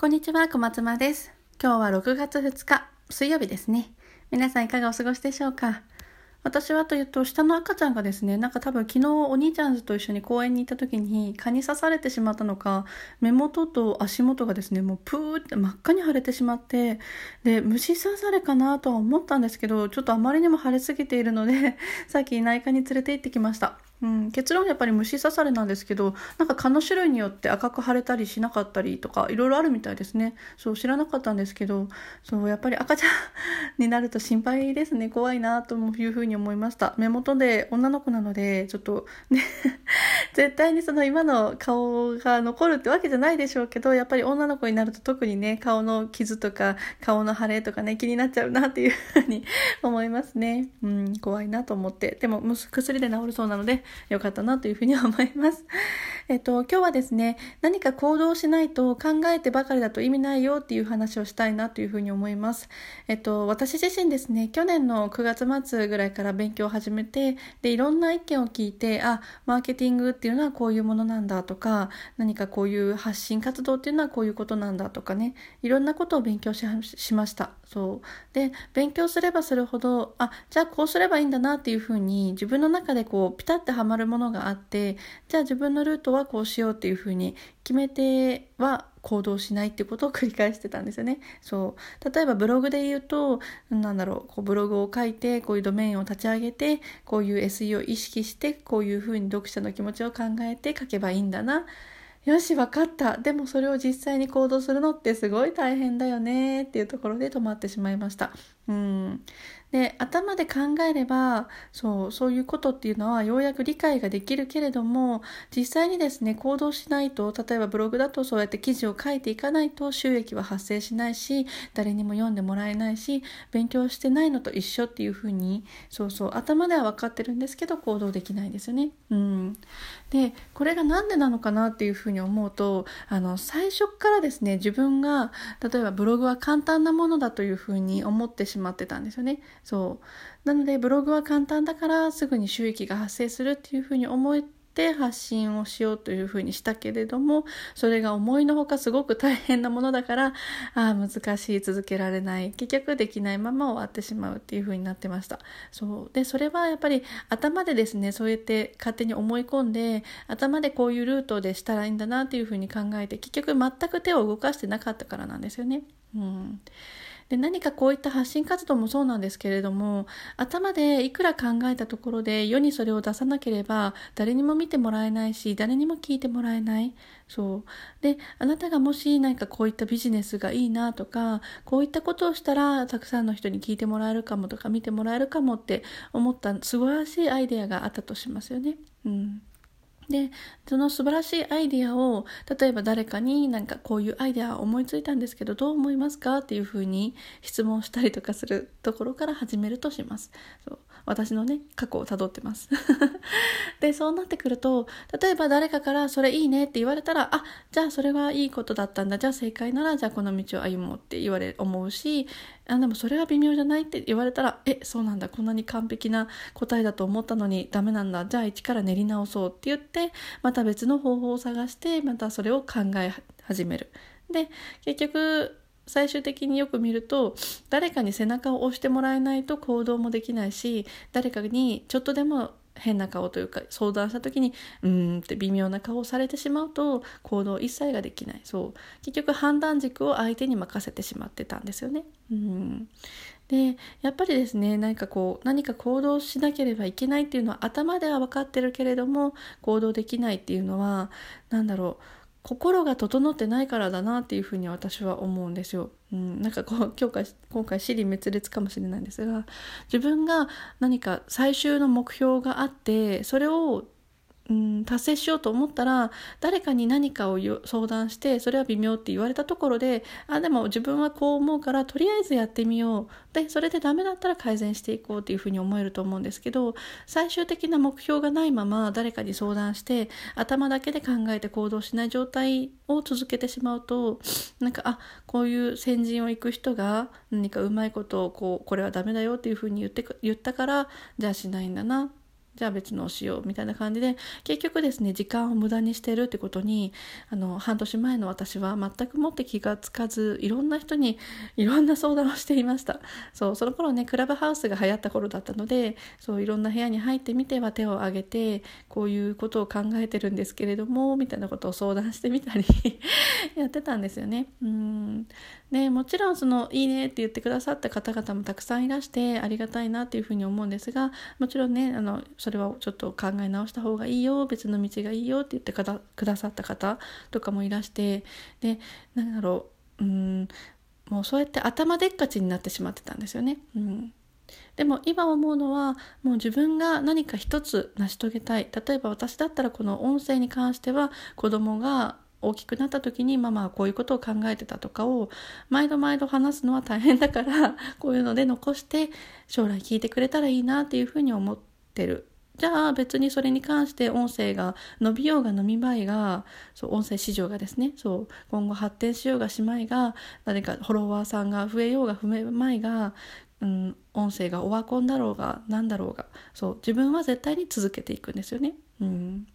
こんにちは、小松間です。今日は6月2日、水曜日ですね。皆さんいかがお過ごしでしょうか？私はというと、下の赤ちゃんがですね、なんか多分昨日お兄ちゃんと一緒に公園に行った時に蚊に刺されてしまったのか、目元と足元がですね、もうプーって真っ赤に腫れてしまって、で、虫刺されかなとは思ったんですけど、ちょっとあまりにも腫れすぎているので、さっき内科に連れて行ってきました。うん、結論やっぱり虫刺されなんですけどなんか蚊の種類によって赤く腫れたりしなかったりとかいろいろあるみたいですね。そう知らなかったんですけどそうやっぱり赤ちゃんになると心配ですね。怖いなというふうに思いました。目元で女の子なのでちょっとね 絶対にその今の顔が残るってわけじゃないでしょうけどやっぱり女の子になると特にね顔の傷とか顔の腫れとかね気になっちゃうなっていうふうに思いますね。うん。怖いなと思って。でも薬で治るそうなので良かったなというふうに思います。えっと、今日はですね、何か行動しないと考えてばかりだと意味ないよっていう話をしたいなというふうに思います。えっと、私自身ですね、去年の9月末ぐらいから勉強を始めて、で、いろんな意見を聞いて、あ、マーケティングっていうのはこういうものなんだとか、何かこういう発信活動っていうのはこういうことなんだとかね、いろんなことを勉強ししました。そう。で、勉強すればするほど、あ、じゃあこうすればいいんだなっていうふうに自分の中でこうピタッてはまるものがあってじゃあ自分のルートはこうしようっていうふうに決めては行動しないっていうことを繰り返してたんですよね。そう例えばブログで言うとなんだろうこうブログを書いてこういうドメインを立ち上げてこういう SE を意識してこういうふうに読者の気持ちを考えて書けばいいんだな。よし、分かった。でもそれを実際に行動するのってすごい大変だよねっていうところで止まってしまいました。うん。で頭で考えればそうそういうことっていうのはようやく理解ができるけれども実際にですね行動しないと例えばブログだとそうやって記事を書いていかないと収益は発生しないし誰にも読んでもらえないし勉強してないのと一緒っていうふうにそうそう頭では分かってるんですけど行動できないですよね。うん、でこれが何でなのかなっていうふうに思うとあの最初からですね自分が例えばブログは簡単なものだというふうに思ってしましまってたんですよね。そう。なのでブログは簡単だからすぐに収益が発生するっていうふうに思って発信をしようというふうにしたけれどもそれが思いのほかすごく大変なものだからああ難しい続けられない。結局できないまま終わってしまうっていうふうになってました。そう。でそれはやっぱり頭でですねそうやって勝手に思い込んで頭でこういうルートでしたらいいんだなっていうふうに考えて結局全く手を動かしてなかったからなんですよね。うん。で何かこういった発信活動もそうなんですけれども頭でいくら考えたところで世にそれを出さなければ誰にも見てもらえないし誰にも聞いてもらえない。そう。であなたがもし何かこういったビジネスがいいなとかこういったことをしたらたくさんの人に聞いてもらえるかもとか見てもらえるかもって思った素晴らしいアイデアがあったとしますよね。うん。でその素晴らしいアイディアを例えば誰かになんかこういうアイディア思いついたんですけどどう思いますか？っていうふうに質問したりとかするところから始めるとします。そう。私のね過去をたどってます。でそうなってくると例えば誰かからそれいいねって言われたらあじゃあそれはいいことだったんだ。じゃあ正解ならじゃあこの道を歩もうって言われ思うしあでもそれは微妙じゃないって言われたらえそうなんだ。こんなに完璧な答えだと思ったのにダメなんだ。じゃあ一から練り直そうって言ってまた別の方法を探してまたそれを考え始める。で結局最終的によく見ると誰かに背中を押してもらえないと行動もできないし誰かにちょっとでも変な顔というか相談した時にうーんって微妙な顔をされてしまうと行動一切ができない。そう。結局判断軸を相手に任せてしまってたんですよね。うん。でやっぱりですね何かこう何か行動しなければいけないっていうのは頭では分かってるけれども行動できないっていうのは何だろう。心が整ってないからだなっていうふうに私は思うんですよ。うん、なんかこう今日今回尻滅裂かもしれないんですが自分が何か最終の目標があってそれをうん、達成しようと思ったら誰かに何かを相談してそれは微妙って言われたところであでも自分はこう思うからとりあえずやってみよう。でそれでダメだったら改善していこうっていうふうに思えると思うんですけど最終的な目標がないまま誰かに相談して頭だけで考えて行動しない状態を続けてしまうとなんかあこういう先陣を行く人が何かうまいことをこうこれはダメだよっていうふうに言って言ったからじゃあしないんだな。じゃあ別のをしようみたいな感じで結局ですね時間を無駄にしてるってことにあの半年前の私は全くもって気がつかずいろんな人にいろんな相談をしていましたそうその頃ねクラブハウスが流行った頃だったのでそういろんな部屋に入ってみては手を挙げてこういうことを考えてるんですけれどもみたいなことを相談してみたり やってたんですよね。うんでもちろんその「いいね」って言ってくださった方々もたくさんいらしてありがたいなっていうふうに思うんですがもちろんねあのそれはちょっと考え直した方がいいよ別の道がいいよって言ってくださった方とかもいらしてで何だろううんもうそうやって頭でっかちになってしまってたんですよね。うん。でも今思うのはもう自分が何か一つ成し遂げたい。例えば私だったらこの音声に関しては子供が大きくなった時にママはこういうことを考えてたとかを毎度毎度話すのは大変だからこういうので残して将来聞いてくれたらいいなっていうふうに思ってる。じゃあ別にそれに関して音声が伸びようが伸びまいがそう音声市場がですねそう今後発展しようがしまいが誰かフォロワーさんが増えようが増えまいが、うん、音声がオワコンだろうが何だろうがそう自分は絶対に続けていくんですよね。うん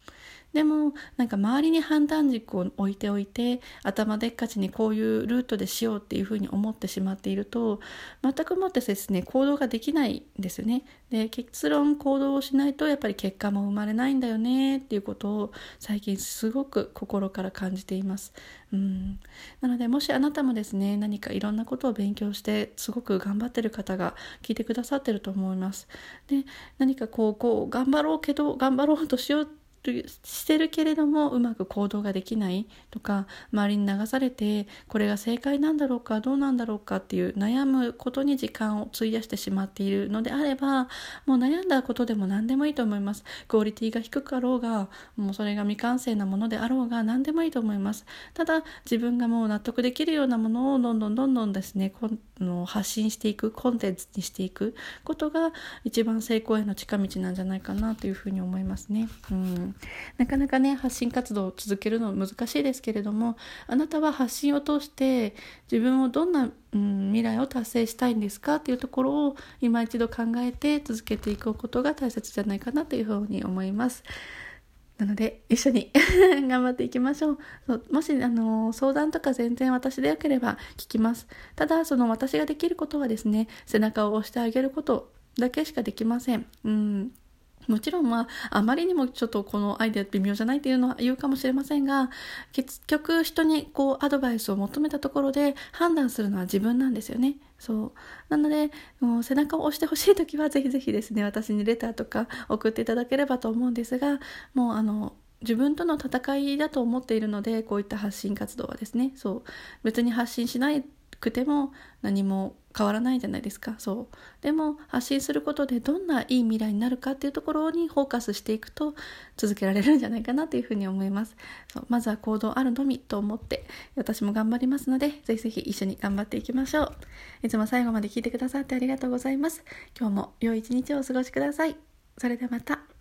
でもなんか周りに判断軸を置いておいて頭でっかちにこういうルートでしようっていうふうに思ってしまっていると全くもってですね行動ができないんですよね。で結論行動をしないとやっぱり結果も生まれないんだよねっていうことを最近すごく心から感じています。うんなのでもしあなたもですね何かいろんなことを勉強してすごく頑張ってる方が聞いてくださってると思います。で何かこうこう頑張ろうけど頑張ろうとしようしてるけれどもうまく行動ができないとか周りに流されてこれが正解なんだろうかどうなんだろうかっていう悩むことに時間を費やしてしまっているのであればもう悩んだことでも何でもいいと思います。クオリティが低くかろうがもうそれが未完成なものであろうが何でもいいと思います。ただ自分がもう納得できるようなものをどんどんどんどんですねこの発信していくコンテンツにしていくことが一番成功への近道なんじゃないかなというふうに思いますね。うん。なかなかね発信活動を続けるの難しいですけれどもあなたは発信を通して自分をどんな、うん、未来を達成したいんですかっていうところを今一度考えて続けていくことが大切じゃないかなというふうに思います。なので一緒に 頑張っていきましょう。そうもしあの相談とか全然私でよければ聞きます。ただその私ができることはですね背中を押してあげることだけしかできません。うん。もちろんまああまりにもちょっとこのアイデア微妙じゃないっていうのは言うかもしれませんが結局人にこうアドバイスを求めたところで判断するのは自分なんですよね。そう。なのでもう背中を押してほしい時はぜひぜひですね私にレターとか送っていただければと思うんですがもうあの自分との戦いだと思っているのでこういった発信活動はですね。そう。別に発信しないくても何も変わらないじゃないですか。そう。でも発信することでどんないい未来になるかっていうところにフォーカスしていくと続けられるんじゃないかなというふうに思います。そう。まずは行動あるのみと思って私も頑張りますのでぜひぜひ一緒に頑張っていきましょう。いつも最後まで聞いてくださってありがとうございます。今日も良い一日をお過ごしください。それではまた。